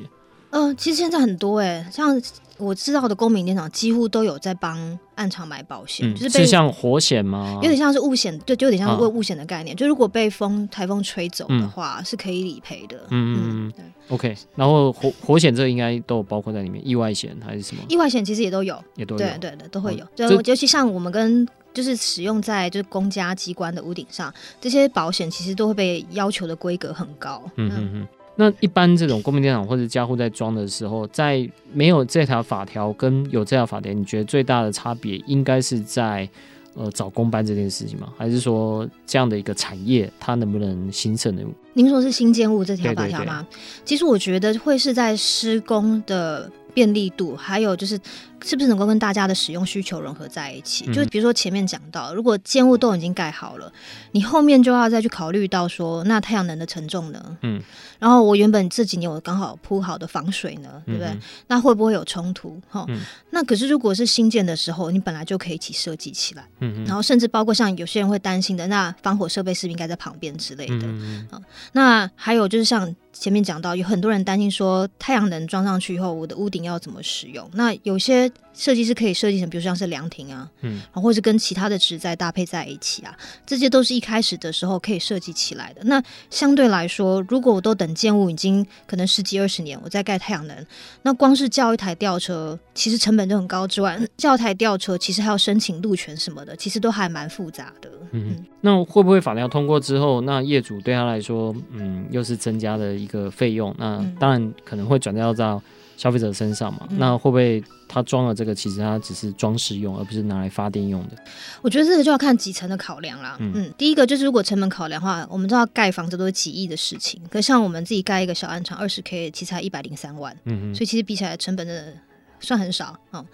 嗯、呃，其实现在很多哎、欸，像。我知道的公民电厂几乎都有在帮暗场买保险，嗯、就是是像火险吗？有点像是物险，对，就有点像是物险的概念。啊、就如果被风台风吹走的话，嗯、是可以理赔的。嗯嗯对。OK，然后火火险这个应该都有包括在里面，意外险还是什么？意外险其实也都有，也都有，对对对，都会有。就、哦、尤其像我们跟就是使用在就是公家机关的屋顶上，这些保险其实都会被要求的规格很高。嗯嗯嗯。那一般这种公民电厂或者家户在装的时候，在没有这条法条跟有这条法条，你觉得最大的差别应该是在呃找工班这件事情吗？还是说这样的一个产业它能不能兴盛呢？您说是新建物这条法条吗？其实我觉得会是在施工的便利度，还有就是。是不是能够跟大家的使用需求融合在一起？嗯、就比如说前面讲到，如果建物都已经盖好了，你后面就要再去考虑到说，那太阳能的承重呢？嗯，然后我原本这几年我刚好铺好的防水呢，对不对？嗯、那会不会有冲突？哈、嗯，那可是如果是新建的时候，你本来就可以一起设计起来，嗯哼然后甚至包括像有些人会担心的，那防火设备是不是应该在旁边之类的？嗯哼那还有就是像前面讲到，有很多人担心说，太阳能装上去以后，我的屋顶要怎么使用？那有些。设计师可以设计成，比如像是凉亭啊，嗯，然后或者是跟其他的植栽搭配在一起啊，这些都是一开始的时候可以设计起来的。那相对来说，如果我都等建物已经可能十几二十年，我再盖太阳能，那光是叫一台吊车，其实成本就很高之外，叫一台吊车其实还要申请路权什么的，其实都还蛮复杂的。嗯，嗯，那会不会法条通过之后，那业主对他来说，嗯，又是增加的一个费用？那当然可能会转嫁到。消费者身上嘛，嗯、那会不会它装了这个，其实它只是装饰用，而不是拿来发电用的？我觉得这个就要看几层的考量啦。嗯，嗯，第一个就是如果成本考量的话，我们知道盖房子都是几亿的事情，可像我们自己盖一个小暗场，二十 K 其实才一百零三万，嗯嗯，所以其实比起来成本真的算很少啊。嗯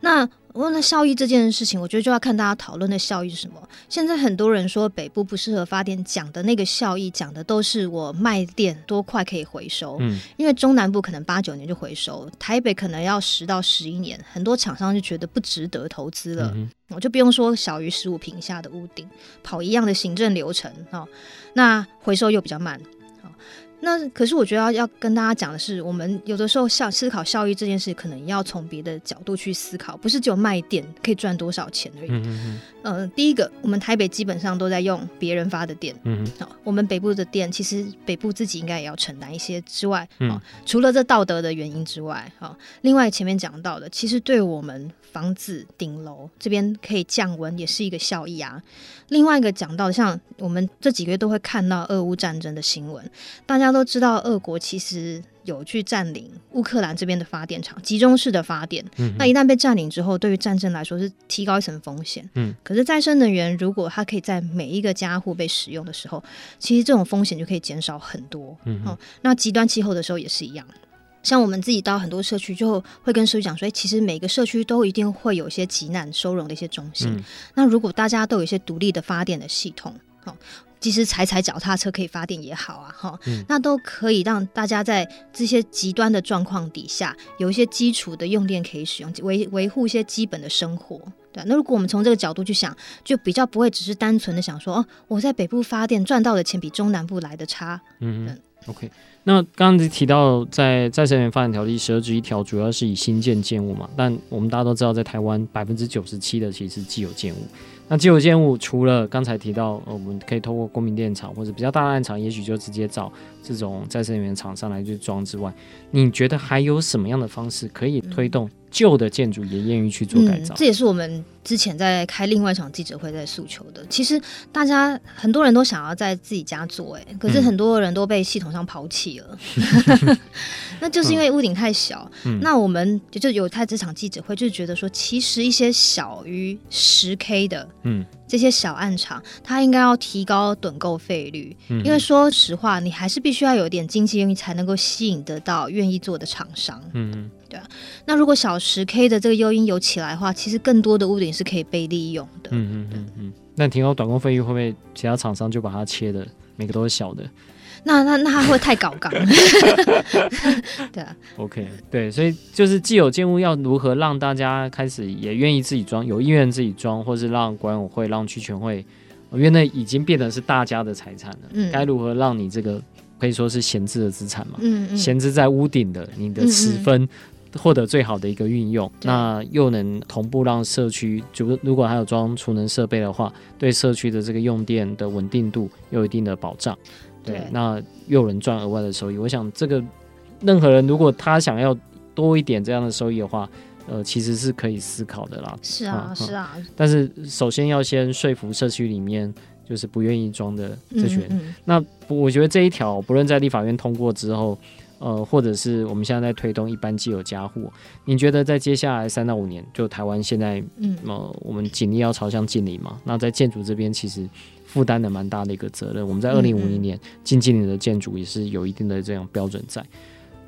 那我问了效益这件事情，我觉得就要看大家讨论的效益是什么。现在很多人说北部不适合发电，讲的那个效益，讲的都是我卖电多快可以回收。嗯，因为中南部可能八九年就回收，台北可能要十到十一年，很多厂商就觉得不值得投资了。嗯，我就不用说小于十五平下的屋顶，跑一样的行政流程哦，那回收又比较慢。那可是我觉得要要跟大家讲的是，我们有的时候效思考效益这件事，可能要从别的角度去思考，不是只有卖电可以赚多少钱而已。嗯嗯嗯、呃。第一个，我们台北基本上都在用别人发的电。嗯好、哦，我们北部的电其实北部自己应该也要承担一些之外，嗯、哦，除了这道德的原因之外，哈、哦，另外前面讲到的，其实对我们房子顶楼这边可以降温，也是一个效益啊。另外一个讲到的，像我们这几个月都会看到俄乌战争的新闻，大家都知道，俄国其实有去占领乌克兰这边的发电厂，集中式的发电。嗯、那一旦被占领之后，对于战争来说是提高一层风险。嗯，可是再生能源如果它可以在每一个家户被使用的时候，其实这种风险就可以减少很多。嗯、哦，那极端气候的时候也是一样。像我们自己到很多社区，就会跟社区讲说，其实每个社区都一定会有一些急难收容的一些中心。嗯、那如果大家都有一些独立的发电的系统，哦，即使踩踩脚踏车可以发电也好啊，哈、那都可以让大家在这些极端的状况底下，有一些基础的用电可以使用，维维护一些基本的生活。对，那如果我们从这个角度去想，就比较不会只是单纯的想说，哦，我在北部发电赚到的钱比中南部来的差。嗯，嗯，OK。那刚刚提到在再生能源发展条例十二之一条，主要是以新建建物嘛，但我们大家都知道，在台湾百分之九十七的其实是既有建物。那既有建物除了刚才提到，呃，我们可以透过公民电厂或者比较大的案场，也许就直接找这种再生能源厂商来去装之外，你觉得还有什么样的方式可以推动旧的建筑也愿意去做改造？嗯，这也是我们。之前在开另外一场记者会，在诉求的，其实大家很多人都想要在自己家做，哎，可是很多人都被系统上抛弃了，嗯、那就是因为屋顶太小。嗯、那我们就就有开这场记者会，就是觉得说，其实一些小于十 K 的，嗯，这些小暗场，它应该要提高趸购费率，嗯、因为说实话，你还是必须要有点经济用意，才能够吸引得到愿意做的厂商，嗯。对啊，那如果小十 K 的这个诱因有起来的话，其实更多的屋顶是可以被利用的。嗯嗯嗯嗯。那提高短购费率会不会其他厂商就把它切的每个都是小的？那那那他会太搞刚。对啊。OK，对，所以就是既有建物要如何让大家开始也愿意自己装，有意愿自己装，或是让管委会、让区权会，因为那已经变得是大家的财产了。嗯。该如何让你这个可以说是闲置的资产嘛？嗯嗯。闲置在屋顶的你的十分。嗯嗯获得最好的一个运用，那又能同步让社区，就如果还有装储能设备的话，对社区的这个用电的稳定度有一定的保障。对，对那又能赚额外的收益。我想这个任何人如果他想要多一点这样的收益的话，呃，其实是可以思考的啦。是啊，嗯、是啊。但是首先要先说服社区里面就是不愿意装的这群人。嗯嗯那我觉得这一条不论在立法院通过之后。呃，或者是我们现在在推动一般既有家户，你觉得在接下来三到五年，就台湾现在，嗯，呃，我们尽力要朝向近零嘛？那在建筑这边，其实负担的蛮大的一个责任。我们在二零五零年近几年的建筑也是有一定的这样标准在。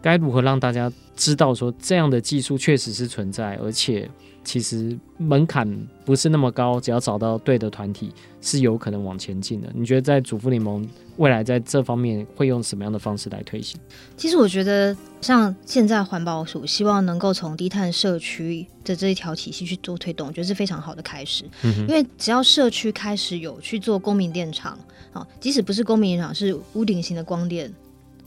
该如何让大家知道说这样的技术确实是存在，而且其实门槛不是那么高，只要找到对的团体是有可能往前进的。你觉得在主妇联盟未来在这方面会用什么样的方式来推行？其实我觉得像现在环保署希望能够从低碳社区的这一条体系去做推动，我觉得是非常好的开始。嗯、因为只要社区开始有去做公民电厂啊，即使不是公民电厂，是屋顶型的光电。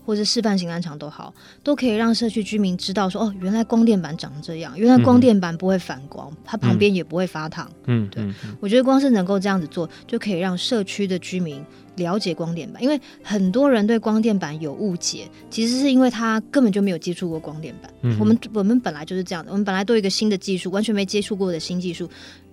或者示范型安场都好，都可以让社区居民知道说，哦，原来光电板长这样，原来光电板不会反光，嗯、它旁边也不会发烫。嗯，对，嗯嗯、我觉得光是能够这样子做，就可以让社区的居民了解光电板，因为很多人对光电板有误解，其实是因为他根本就没有接触过光电板。嗯、我们我们本来就是这样的，我们本来都有一个新的技术，完全没接触过的新技术。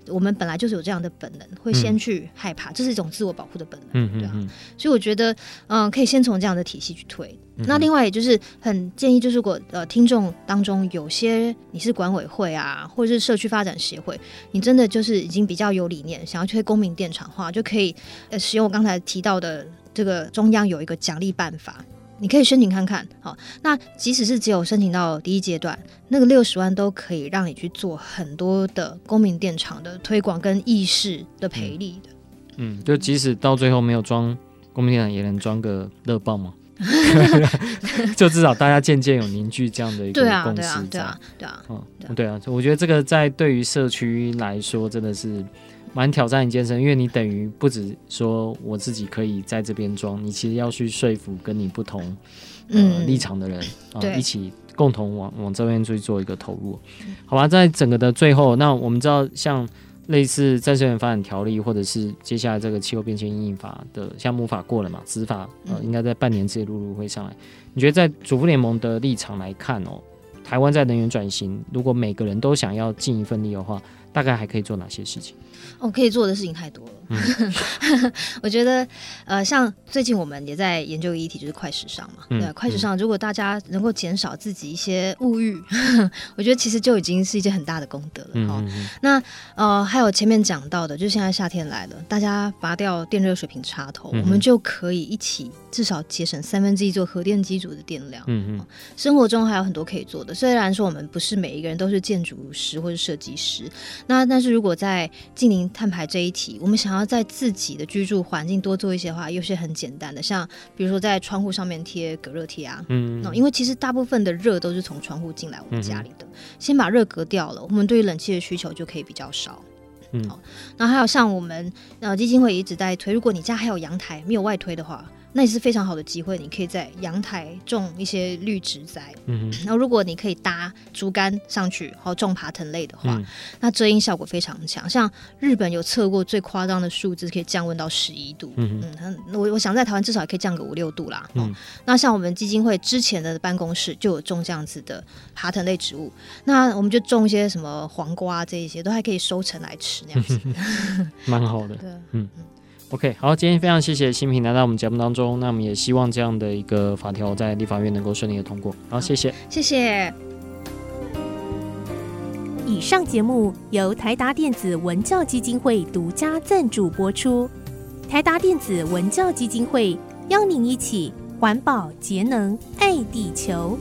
我们本来就是有这样的本能，会先去害怕，嗯、这是一种自我保护的本能，对啊。所以我觉得，嗯、呃，可以先从这样的体系去推。嗯、那另外，也就是很建议，就是如果呃听众当中有些你是管委会啊，或者是社区发展协会，你真的就是已经比较有理念，想要推公民电厂化，就可以呃使用我刚才提到的这个中央有一个奖励办法。你可以申请看看，好，那即使是只有申请到第一阶段，那个六十万都可以让你去做很多的公民电厂的推广跟意识的培力的。嗯，就即使到最后没有装公民电厂，也能装个热棒吗？就至少大家渐渐有凝聚这样的一个共识。对啊，对啊，对啊，嗯，对啊，我觉得这个在对于社区来说真的是。蛮挑战一件事，因为你等于不止说我自己可以在这边装，你其实要去说服跟你不同呃、嗯、立场的人啊，一起共同往往这边去做一个投入，好吧？在整个的最后，那我们知道像类似再生能源发展条例，或者是接下来这个气候变迁因应法的项目法过了嘛？执法呃，应该在半年之内陆陆会上来。你觉得在主妇联盟的立场来看哦，台湾在能源转型，如果每个人都想要尽一份力的话，大概还可以做哪些事情？我、可以做的事情太多了。嗯、我觉得，呃，像最近我们也在研究一议题，就是快时尚嘛。嗯、对，快时尚，如果大家能够减少自己一些物欲，嗯、我觉得其实就已经是一件很大的功德了。嗯、哦，那呃，还有前面讲到的，就是现在夏天来了，大家拔掉电热水瓶插头，嗯、我们就可以一起至少节省三分之一做核电机组的电量。嗯嗯、哦。生活中还有很多可以做的，虽然说我们不是每一个人都是建筑师或者设计师，那但是如果在近零碳排这一题，我们想要在自己的居住环境多做一些的话，有些很简单的，像比如说在窗户上面贴隔热贴啊，嗯，因为其实大部分的热都是从窗户进来我们家里的，嗯、先把热隔掉了，我们对于冷气的需求就可以比较少。嗯，好，那还有像我们呃基金会一直在推，如果你家还有阳台没有外推的话。那也是非常好的机会，你可以在阳台种一些绿植栽。嗯哼，然后如果你可以搭竹竿上去，然后种爬藤类的话，嗯、那遮阴效果非常强。像日本有测过最夸张的数字，可以降温到十一度。嗯嗯，我我想在台湾至少也可以降个五六度啦。嗯，那像我们基金会之前的办公室就有种这样子的爬藤类植物，那我们就种一些什么黄瓜这一些，都还可以收成来吃那样子，蛮好的。对，嗯。OK，好，今天非常谢谢新平来到我们节目当中。那我们也希望这样的一个法条在立法院能够顺利的通过。好，谢谢，谢谢。以上节目由台达电子文教基金会独家赞助播出。台达电子文教基金会邀您一起环保节能爱地球。